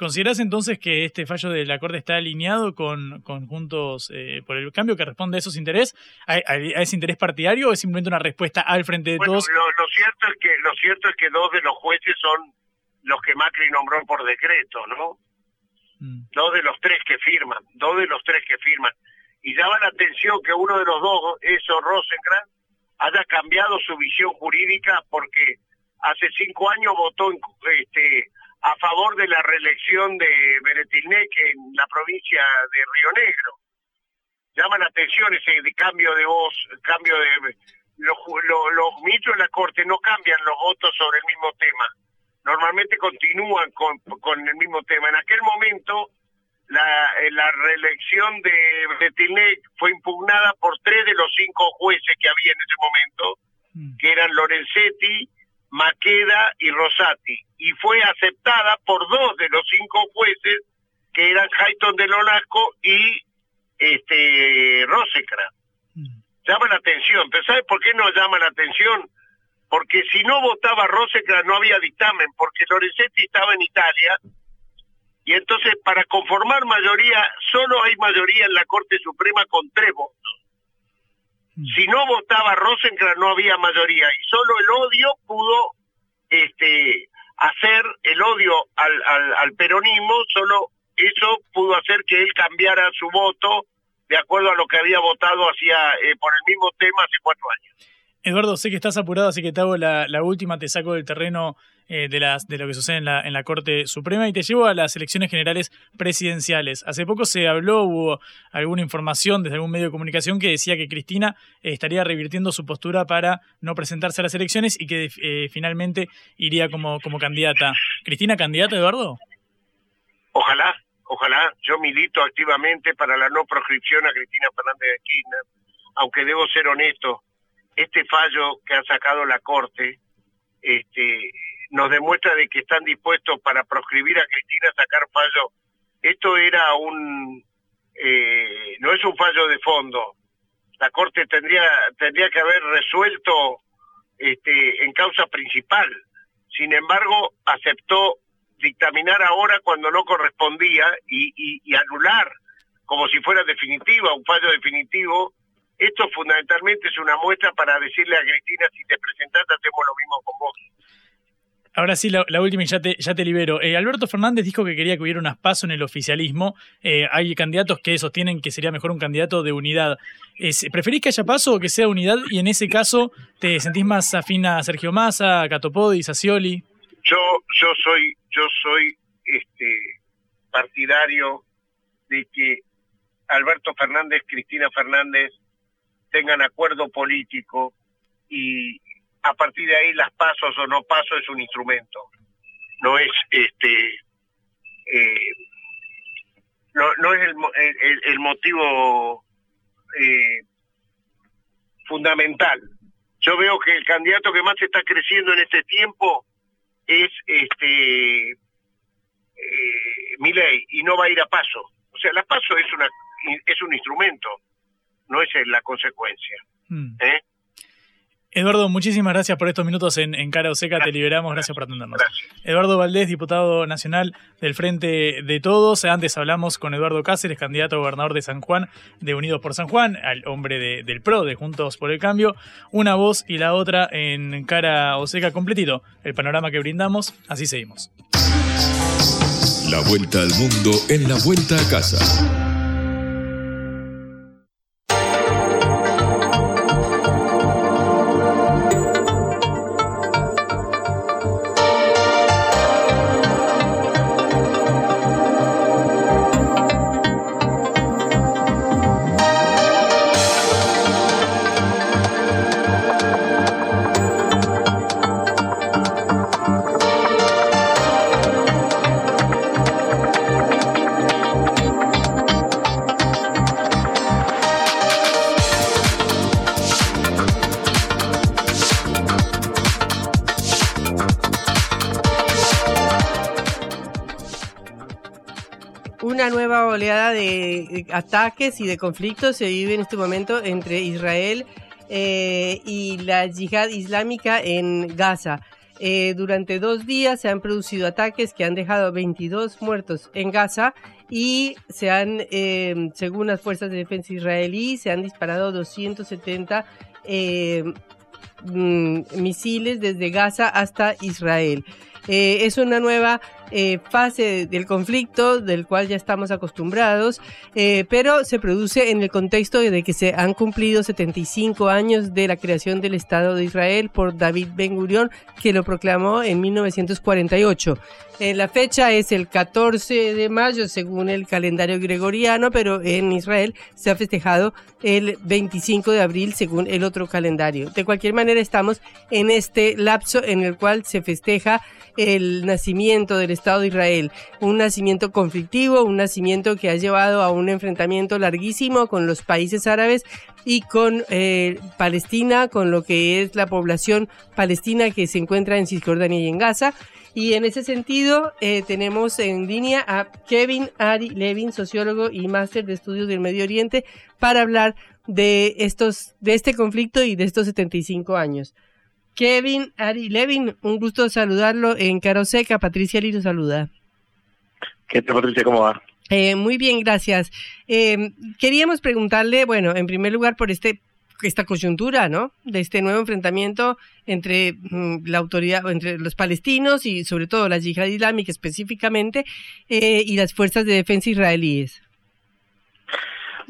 ¿Consideras entonces que este fallo de la Corte está alineado con, con Juntos eh, por el Cambio que responde a esos intereses, a, ese interés partidario o es simplemente una respuesta al frente de todos? Lo, cierto es que lo cierto es que dos de los jueces son los que Macri nombró por decreto, ¿no? Mm. Dos de los tres que firman, dos de los tres que firman. Y llama la atención que uno de los dos, eso Rosenkrantz, haya cambiado su visión jurídica porque hace cinco años votó este a favor de la reelección de Beretilnec en la provincia de Río Negro. Llama la atención ese cambio de voz, cambio de... Los, los, ministros de la Corte no cambian los votos sobre el mismo tema. Normalmente continúan con, con el mismo tema. En aquel momento, la, eh, la reelección de Beretilnec fue impugnada por tres de los cinco jueces que había en ese momento, mm. que eran Lorenzetti, Maqueda y Rosati, y fue aceptada por dos de los cinco jueces, que eran Hayton de Lolasco y este Rosecra. Mm. Llama la atención, pero ¿sabe por qué no llama la atención? Porque si no votaba Rosecra no había dictamen, porque Lorenzetti estaba en Italia, y entonces para conformar mayoría, solo hay mayoría en la Corte Suprema con tres votos. Si no votaba Rosencrantz no había mayoría y solo el odio pudo este hacer el odio al, al, peronismo, solo eso pudo hacer que él cambiara su voto de acuerdo a lo que había votado hacía eh, por el mismo tema hace cuatro años. Eduardo, sé que estás apurado, así que te hago la, última, te saco del terreno eh, de, las, de lo que sucede en la, en la Corte Suprema y te llevo a las elecciones generales presidenciales. Hace poco se habló, hubo alguna información desde algún medio de comunicación que decía que Cristina estaría revirtiendo su postura para no presentarse a las elecciones y que eh, finalmente iría como, como candidata. ¿Cristina candidata, Eduardo? Ojalá, ojalá. Yo milito activamente para la no proscripción a Cristina Fernández de Kirchner, aunque debo ser honesto este fallo que ha sacado la Corte este, nos demuestra de que están dispuestos para proscribir a Cristina sacar fallo. Esto era un, eh, no es un fallo de fondo. La Corte tendría, tendría que haber resuelto este, en causa principal. Sin embargo, aceptó dictaminar ahora cuando no correspondía y, y anular como si fuera definitiva, un fallo definitivo, esto fundamentalmente es una muestra para decirle a Cristina, si te presentas, hacemos lo mismo con vos. Ahora sí, la, última y ya te, ya te libero. Eh, Alberto Fernández dijo que quería que hubiera unas pasos en el oficialismo. Eh, hay candidatos que sostienen que sería mejor un candidato de unidad. ¿Preferís que haya paso o que sea unidad? Y en ese caso, ¿te sentís más afín a Sergio Massa, a Catopodis, a? Yo, yo soy, yo soy este partidario de que Alberto Fernández, Cristina Fernández tengan acuerdo político y a partir de ahí las pasos o no pasos es un instrumento no es este eh, no, no es el, el, motivo eh, fundamental yo veo que el candidato que más está creciendo en este tiempo es este eh, Milei y no va a ir a paso o sea la paso es una es un instrumento no es la consecuencia. Mm. ¿eh? Eduardo, muchísimas gracias por estos minutos en, en Cara o Seca. Te liberamos. Gracias por atendernos. Eduardo Valdés, diputado nacional del Frente de Todos. Antes hablamos con Eduardo Cáceres, candidato a gobernador de San Juan, de Unidos por San Juan, al hombre del PRO, de Juntos por el Cambio. Una voz y la otra en Cara o Seca completito. El panorama que brindamos, así seguimos. La vuelta al mundo en la vuelta a casa. Ataques y de conflictos se vive en este momento entre Israel eh, y la yihad islámica en Gaza. Eh, durante dos días se han producido ataques que han dejado 22 muertos en Gaza y se han, eh, según las fuerzas de defensa israelí, se han disparado 270 mm, misiles desde Gaza hasta Israel. es una nueva eh, fase del conflicto del cual ya estamos acostumbrados, eh, pero se produce en el contexto de que se han cumplido 75 años de la creación del Estado de Israel por David Ben Gurion, que lo proclamó en 1948. Eh, la fecha es el 14 de mayo según el calendario gregoriano, pero en Israel se ha festejado el 25 de abril según el otro calendario. De cualquier manera estamos en este lapso en el cual se festeja el nacimiento del Estado de Israel. Un nacimiento conflictivo, un nacimiento que ha llevado a un enfrentamiento larguísimo con los países árabes y con eh, Palestina, con lo que es la población palestina que se encuentra en Cisjordania y en Gaza. Y en ese sentido, eh, tenemos en línea a Kevin Ari Levin, sociólogo y máster de estudios del Medio Oriente, para hablar de estos, de este conflicto y de estos 75 años. Kevin Ari Levin, un gusto saludarlo en Caroseca. Patricia Liro saluda. ¿Qué tal, Patricia? ¿Cómo va? Eh, muy bien, gracias. Eh, queríamos preguntarle, bueno, en primer lugar por este esta coyuntura, ¿no? De este nuevo enfrentamiento entre mm, la autoridad, entre los palestinos y sobre todo la yihad islámica específicamente eh, y las fuerzas de defensa israelíes.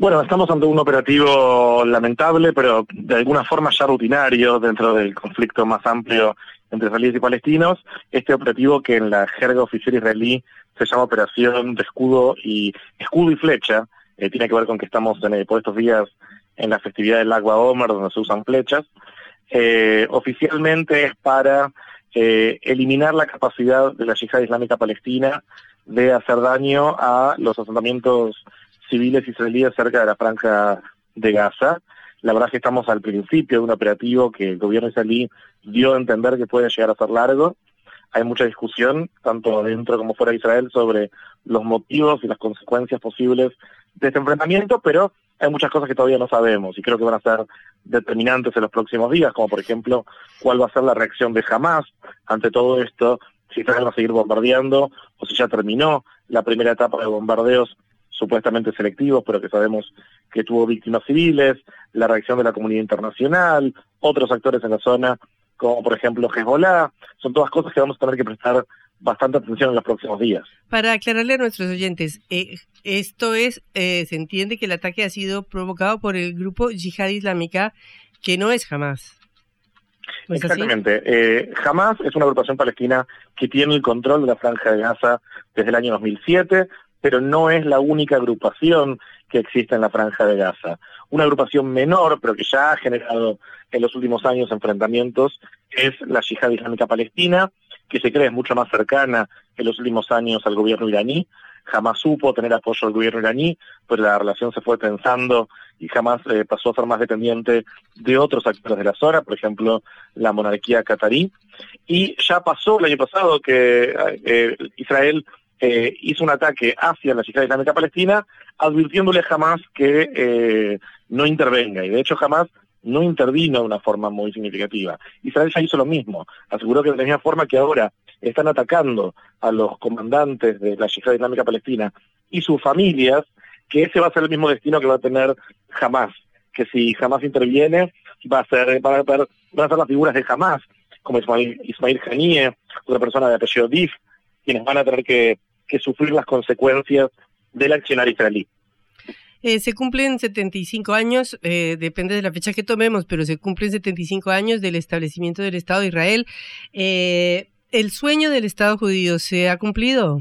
Bueno, estamos ante un operativo lamentable, pero de alguna forma ya rutinario dentro del conflicto más amplio entre israelíes y palestinos. Este operativo que en la jerga oficial israelí se llama Operación de Escudo y Escudo y Flecha, eh, tiene que ver con que estamos en, por estos días en la festividad del Agua Omer, donde se usan flechas. Eh, oficialmente es para eh, eliminar la capacidad de la yihad islámica palestina de hacer daño a los asentamientos civiles israelíes cerca de la franja de Gaza. La verdad es que estamos al principio de un operativo que el gobierno israelí dio a entender que puede llegar a ser largo. Hay mucha discusión, tanto dentro como fuera de Israel, sobre los motivos y las consecuencias posibles de este enfrentamiento, pero hay muchas cosas que todavía no sabemos y creo que van a ser determinantes en los próximos días, como por ejemplo cuál va a ser la reacción de Hamas ante todo esto, si Israel va a seguir bombardeando o si ya terminó la primera etapa de bombardeos supuestamente selectivos, pero que sabemos que tuvo víctimas civiles, la reacción de la comunidad internacional, otros actores en la zona, como por ejemplo Hezbollah, son todas cosas que vamos a tener que prestar bastante atención en los próximos días. Para aclararle a nuestros oyentes, eh, esto es, eh, se entiende que el ataque ha sido provocado por el grupo Yihad Islámica, que no es Hamas. Exactamente. Eh, Hamas es una agrupación palestina que tiene el control de la franja de Gaza desde el año 2007, pero no es la única agrupación que existe en la franja de Gaza. Una agrupación menor, pero que ya ha generado en los últimos años enfrentamientos, es la Yihad Islámica Palestina, que se cree mucho más cercana en los últimos años al gobierno iraní. Jamás supo tener apoyo del gobierno iraní, pero la relación se fue tensando y jamás eh, pasó a ser más dependiente de otros actores de la zona, por ejemplo, la monarquía catarí. Y ya pasó el año pasado que eh, Israel eh, hizo un ataque hacia la Yihad Islámica Palestina, advirtiéndole jamás que eh, no intervenga. Y de hecho jamás no intervino de una forma muy significativa. Israel ya hizo lo mismo. Aseguró que de la misma forma que ahora están atacando a los comandantes de la Yihad Islámica Palestina y sus familias, que ese va a ser el mismo destino que va a tener jamás. Que si jamás interviene, va a ser, va a, van a ser las figuras de jamás, como Ismail, Ismail Haniyeh, otra persona de apellido Dif, quienes van a tener que que sufrir las consecuencias del accionar israelí. Eh, se cumplen 75 años, eh, depende de la fecha que tomemos, pero se cumplen 75 años del establecimiento del Estado de Israel. Eh, ¿El sueño del Estado judío se ha cumplido?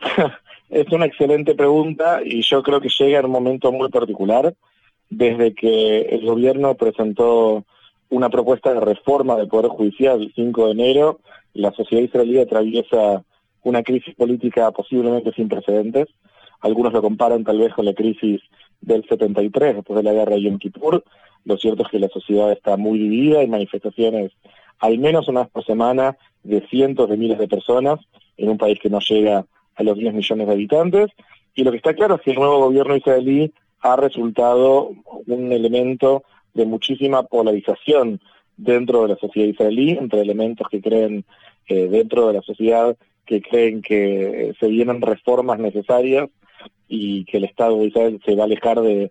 es una excelente pregunta y yo creo que llega en un momento muy particular. Desde que el gobierno presentó una propuesta de reforma del Poder Judicial el 5 de enero, la sociedad israelí atraviesa una crisis política posiblemente sin precedentes. Algunos lo comparan tal vez con la crisis del 73, después de la guerra de Yom Kippur. Lo cierto es que la sociedad está muy dividida, hay manifestaciones al menos una vez por semana de cientos de miles de personas en un país que no llega a los 10 millones de habitantes. Y lo que está claro es que el nuevo gobierno israelí ha resultado un elemento de muchísima polarización dentro de la sociedad israelí, entre elementos que creen eh, dentro de la sociedad que creen que se vienen reformas necesarias y que el Estado de Israel se va a alejar de,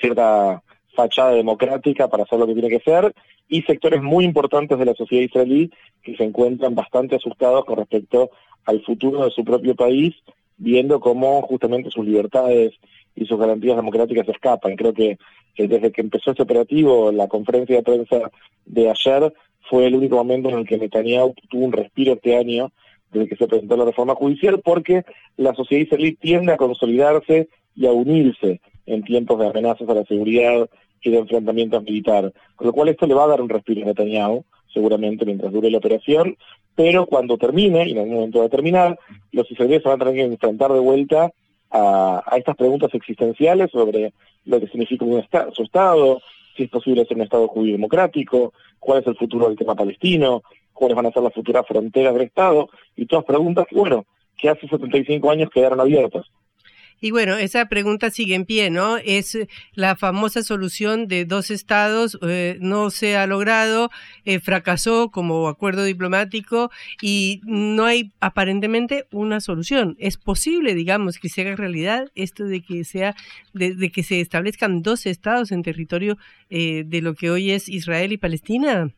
cierta fachada democrática para hacer lo que tiene que ser, y sectores muy importantes de la sociedad israelí que se encuentran bastante asustados con respecto al futuro de su propio país, viendo cómo justamente sus libertades y sus garantías democráticas escapan. Creo que desde que empezó este operativo, la conferencia de prensa de ayer fue el único momento en el que Netanyahu tuvo un respiro este año desde que se presentó la reforma judicial, porque la sociedad israelí tiende a consolidarse y a unirse en tiempos de amenazas a la seguridad y de enfrentamientos militares. Con lo cual esto le va a dar un respiro a Netanyahu, seguramente mientras dure la operación, pero cuando termine, y en algún momento va a terminar, los israelíes van a tener que enfrentar de vuelta a, estas preguntas existenciales sobre lo que significa un su Estado, si es posible ser un Estado judío democrático, cuál es el futuro del tema palestino, cuáles van a ser las futuras fronteras del Estado, y todas preguntas que, bueno, que hace 75 años quedaron abiertas. Y bueno, esa pregunta sigue en pie, ¿no? Es la famosa solución de dos estados, eh, no se ha logrado, eh, fracasó como acuerdo diplomático y no hay aparentemente una solución. ¿Es posible, digamos, que se haga realidad esto de que sea, de, que se establezcan dos estados en territorio eh, de lo que hoy es Israel y Palestina?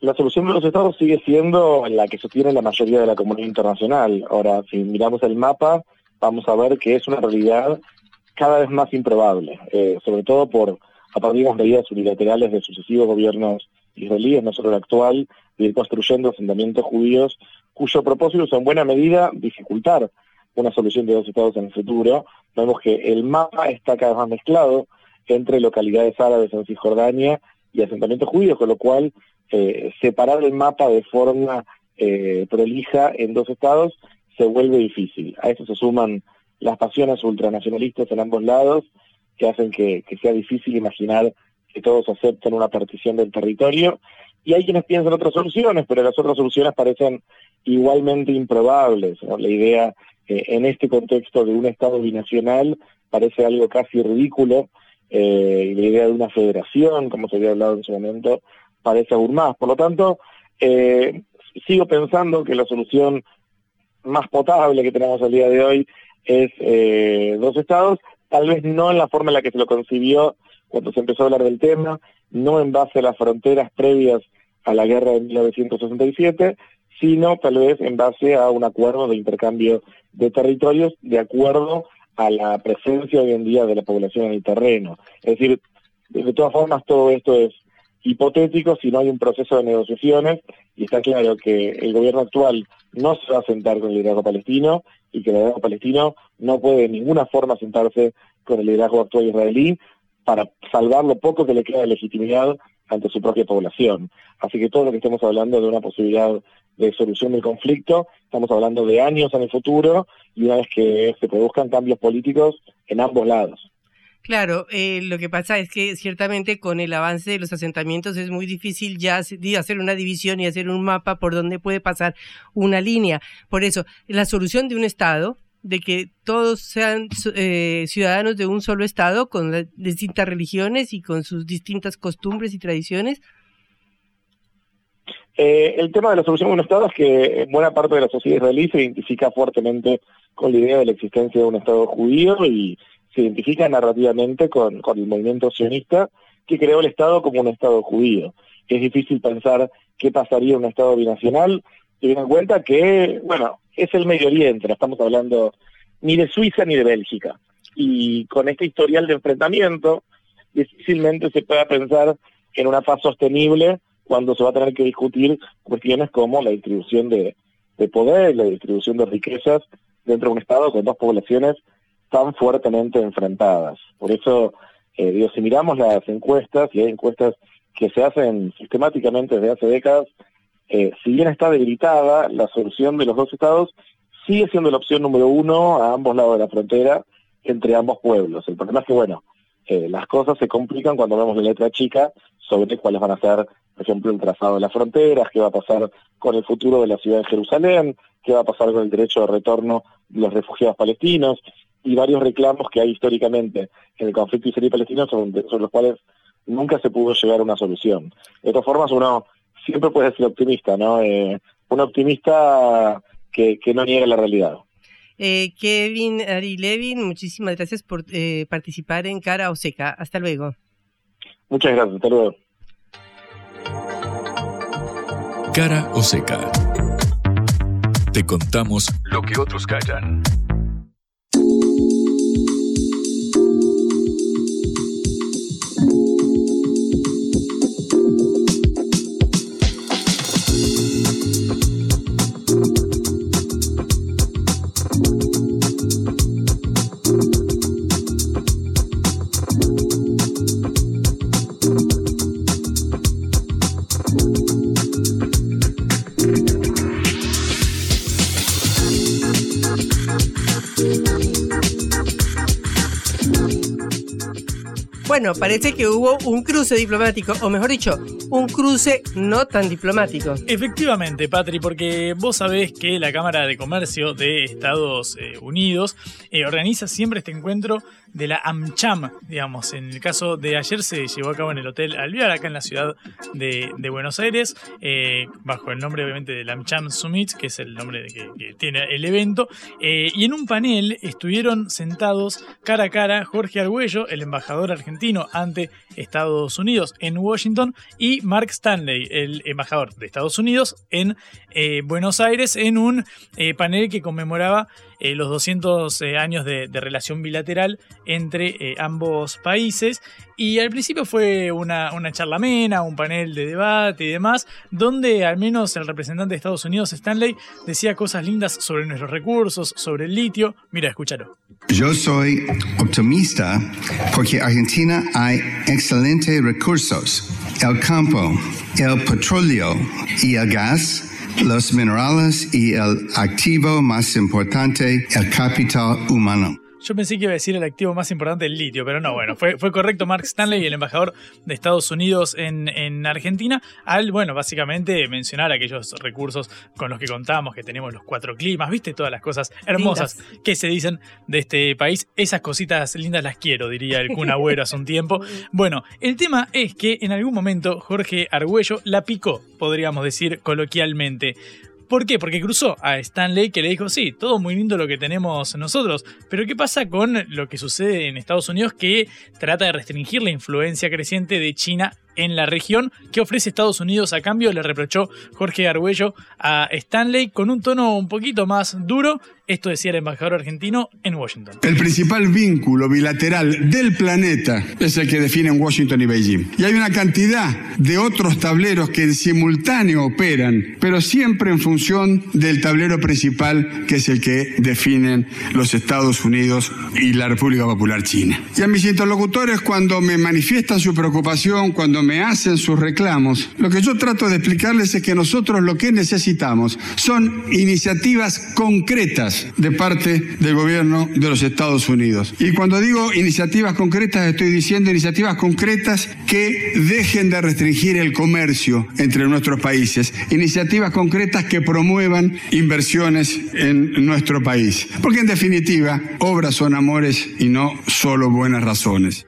La solución de los estados sigue siendo la que sostiene la mayoría de la comunidad internacional. Ahora, si miramos el mapa, vamos a ver que es una realidad cada vez más improbable, eh, sobre todo por a partir de medidas unilaterales de sucesivos gobiernos israelíes, no solo el actual, de ir construyendo asentamientos judíos cuyo propósito es en buena medida dificultar una solución de dos estados en el futuro. Vemos que el mapa está cada vez más mezclado entre localidades árabes en Cisjordania y asentamientos judíos, con lo cual eh, separar el mapa de forma eh, prolija en dos estados se vuelve difícil. A eso se suman las pasiones ultranacionalistas en ambos lados, que hacen que, sea difícil imaginar que todos acepten una partición del territorio. Y hay quienes piensan otras soluciones, pero las otras soluciones parecen igualmente improbables. La idea eh, en este contexto de un Estado binacional parece algo casi ridículo, eh, y la idea de una federación, como se había hablado en su momento, parece aún más. Por lo tanto, eh, sigo pensando que la solución más potable que tenemos al día de hoy es eh, dos estados, tal vez no en la forma en la que se lo concibió cuando se empezó a hablar del tema, no en base a las fronteras previas a la guerra de 1967, sino tal vez en base a un acuerdo de intercambio de territorios de acuerdo a la presencia hoy en día de la población en el terreno. Es decir, de todas formas todo esto es hipotético si no hay un proceso de negociaciones y está claro que el gobierno actual no se va a sentar con el liderazgo palestino y que el liderazgo palestino no puede de ninguna forma sentarse con el liderazgo actual israelí para salvar lo poco que le queda de legitimidad ante su propia población. Así que todo lo que estamos hablando de una posibilidad de solución del conflicto, estamos hablando de años en el futuro y una vez que se produzcan cambios políticos en ambos lados. Claro, eh, lo que pasa es que ciertamente con el avance de los asentamientos es muy difícil ya hacer una división y hacer un mapa por donde puede pasar una línea. Por eso, la solución de un Estado, de que todos sean eh, ciudadanos de un solo Estado con distintas religiones y con sus distintas costumbres y tradiciones, eh, el tema de la solución de un Estado es que buena parte de la sociedad israelí se identifica fuertemente con la idea de la existencia de un Estado judío y se identifica narrativamente con, el movimiento sionista que creó el Estado como un Estado judío. Es difícil pensar qué pasaría un Estado binacional, teniendo en cuenta que, bueno, es el Medio Oriente, no estamos hablando ni de Suiza ni de Bélgica. Y con este historial de enfrentamiento, difícilmente se pueda pensar en una paz sostenible cuando se va a tener que discutir cuestiones como la distribución de, de poder, la distribución de riquezas dentro de un Estado con dos poblaciones tan fuertemente enfrentadas. Por eso, eh, digo, si miramos las encuestas, y hay encuestas que se hacen sistemáticamente desde hace décadas, eh, si bien está debilitada, la solución de los dos estados sigue siendo la opción número uno a ambos lados de la frontera, entre ambos pueblos. El problema es que, bueno, eh, las cosas se complican cuando vemos la letra chica sobre cuáles van a ser, por ejemplo, el trazado de las fronteras, qué va a pasar con el futuro de la ciudad de Jerusalén, qué va a pasar con el derecho de retorno de los refugiados palestinos y varios reclamos que hay históricamente en el conflicto israelí-palestino sobre, los cuales nunca se pudo llegar a una solución. De todas formas, uno siempre puede ser optimista, ¿no? Eh, un optimista que, no niega la realidad. Eh, Kevin Ari Levin, muchísimas gracias por eh, participar en Cara o Seca. Hasta luego. Muchas gracias, hasta luego. Cara o Seca. Te contamos lo que otros callan. Bueno, parece que hubo un cruce diplomático, o mejor dicho, un cruce no tan diplomático. Efectivamente, Patri, porque vos sabés que la Cámara de Comercio de Estados eh, Unidos eh, organiza siempre este encuentro de la AmCham, digamos. En el caso de ayer se llevó a cabo en el Hotel Alvear, acá en la ciudad de, Buenos Aires, eh, bajo el nombre obviamente del AmCham Summit, que es el nombre que, tiene el evento. Eh, y en un panel estuvieron sentados cara a cara Jorge Argüello, el embajador argentino ante Estados Unidos en Washington, y Mark Stanley, el embajador de Estados Unidos en eh, Buenos Aires, en un panel que conmemoraba eh, los 200 eh, años de, relación bilateral entre eh, ambos países. Y al principio fue una, una charla amena, un panel de debate y demás, donde al menos el representante de Estados Unidos, Stanley, decía cosas lindas sobre nuestros recursos, sobre el litio. Mira, escúchalo. Yo soy optimista porque Argentina hay excelentes recursos. El campo, el petróleo y el gas, los minerales y el activo más importante, el capital humano. Yo pensé que iba a decir el activo más importante, el litio, pero no, bueno, fue, fue correcto Mark Stanley, el embajador de Estados Unidos en, en, Argentina, al, bueno, básicamente mencionar aquellos recursos con los que contamos, que tenemos los cuatro climas, viste, todas las cosas hermosas que se dicen de este país. Esas cositas lindas las quiero, diría el Kun Agüero hace un tiempo. Bueno, el tema es que en algún momento Jorge Argüello la picó, podríamos decir coloquialmente. ¿Por qué? Porque cruzó a Stanley que le dijo, sí, todo muy lindo lo que tenemos nosotros, pero ¿qué pasa con lo que sucede en Estados Unidos que trata de restringir la influencia creciente de China en la región. ¿Qué ofrece Estados Unidos a cambio? Le reprochó Jorge Argüello a Stanley con un tono un poquito más duro. Esto decía el embajador argentino en Washington. El principal vínculo bilateral del planeta es el que definen Washington y Beijing. Y hay una cantidad de otros tableros que en simultáneo operan, pero siempre en función del tablero principal que es el que definen los Estados Unidos y la República Popular China. Y a mis interlocutores cuando me manifiestan su preocupación, cuando me hacen sus reclamos, lo que yo trato de explicarles es que nosotros lo que necesitamos son iniciativas concretas de parte del gobierno de los Estados Unidos. Y cuando digo iniciativas concretas, estoy diciendo iniciativas concretas que dejen de restringir el comercio entre nuestros países, iniciativas concretas que promuevan inversiones en nuestro país. Porque en definitiva, obras son amores y no solo buenas razones.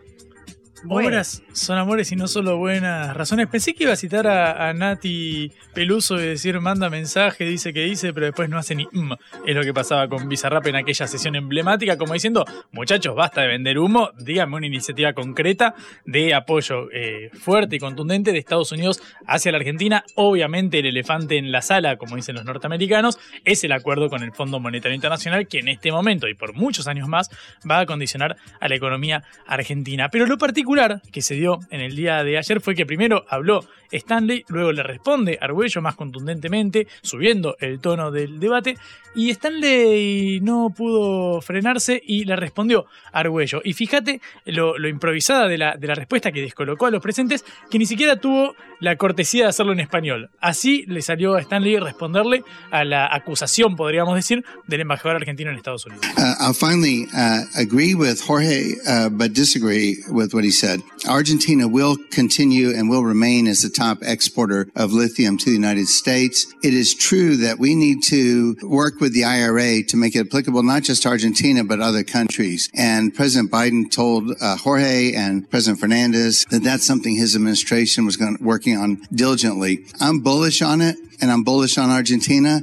Obras son amores y no solo buenas razones. Pensé que iba a citar a, Nati Peluso y decir manda mensaje, dice que dice, pero después no hace ni mm. Es lo que pasaba con Bizarrap en aquella sesión emblemática, como diciendo, muchachos, basta de vender humo, díganme una iniciativa concreta de apoyo eh, fuerte y contundente de Estados Unidos hacia la Argentina. Obviamente el elefante en la sala, como dicen los norteamericanos, es el acuerdo con el Fondo Monetario Internacional que en este momento y por muchos años más va a condicionar a la economía argentina. Pero lo particular que se dio en el día de ayer fue que primero habló Stanley, luego le responde Argüello más contundentemente, subiendo el tono del debate, y Stanley no pudo frenarse y le respondió Argüello. Y fíjate lo, improvisada de la, de la respuesta que descolocó a los presentes, que ni siquiera tuvo la cortesía de hacerlo en español. Así le salió a Stanley responderle a la acusación, podríamos decir, del embajador argentino en Estados Unidos. Uh, I'll finally uh, agree with Jorge, uh, but disagree with what he said. Argentina will continue and will remain as the top exporter of lithium to the United States. It is true that we need to work with the IRA to make it applicable not just to Argentina, but other countries. And President Biden told uh, Jorge and President Fernandez that that's something his administration was going, working on diligently. I'm bullish on it and I'm bullish on Argentina.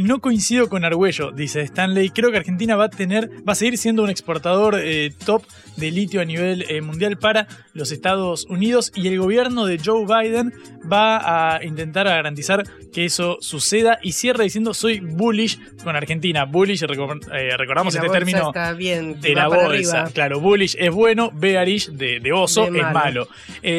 No coincido con Argüello, dice Stanley. Creo que Argentina va a tener, va a seguir siendo un exportador eh, top de litio a nivel eh, mundial para los Estados Unidos y el gobierno de Joe Biden va a intentar garantizar que eso suceda y cierra diciendo soy bullish con Argentina. Bullish, eh, recordamos este término está bien, de la bolsa. Claro, bullish es bueno, bearish de, de oso es malo.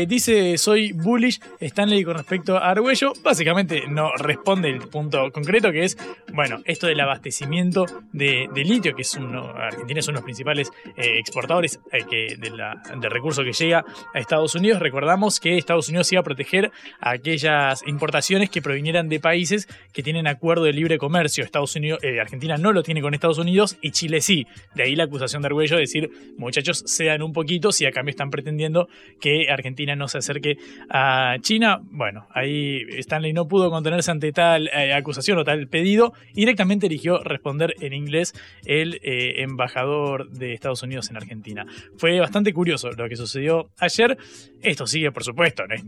dice soy bullish Stanley con respecto a Argüello. Básicamente no responde el punto concreto que es bueno, esto del abastecimiento de, litio, que es uno, Argentina es uno de los principales eh, exportadores eh, de, la, de recursos que llega a Estados Unidos. Recordamos que Estados Unidos iba a proteger aquellas importaciones que provinieran de países que tienen acuerdo de libre comercio. Estados Unidos, eh, Argentina no lo tiene con Estados Unidos y Chile sí. De ahí la acusación de Argüello de decir, muchachos, sean un poquito si a cambio están pretendiendo que Argentina no se acerque a China. Bueno, ahí Stanley no pudo contenerse ante tal acusación o tal pedido directamente eligió responder en inglés el eh, embajador de Estados Unidos en Argentina. Fue bastante curioso lo que sucedió ayer. Esto sigue, por supuesto, no es eh,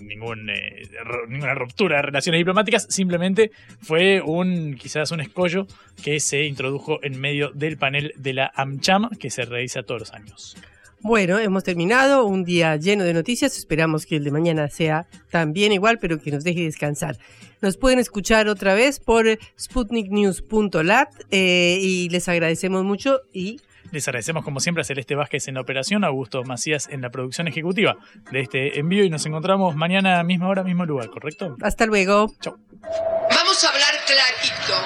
ninguna ruptura de relaciones diplomáticas, simplemente fue un quizás un escollo que se introdujo en medio del panel de la AmCham que se realiza todos los años. Bueno, hemos terminado un día lleno de noticias. Esperamos que el de mañana sea también igual, pero que nos deje descansar. Nos pueden escuchar otra vez por sputniknews.lat eh, y les agradecemos mucho y les agradecemos como siempre a Celeste Vázquez en la operación, a Augusto Macías en la producción ejecutiva de este envío y nos encontramos mañana misma hora, mismo lugar, ¿correcto? Hasta luego. Chau. Vamos a hablar clarito.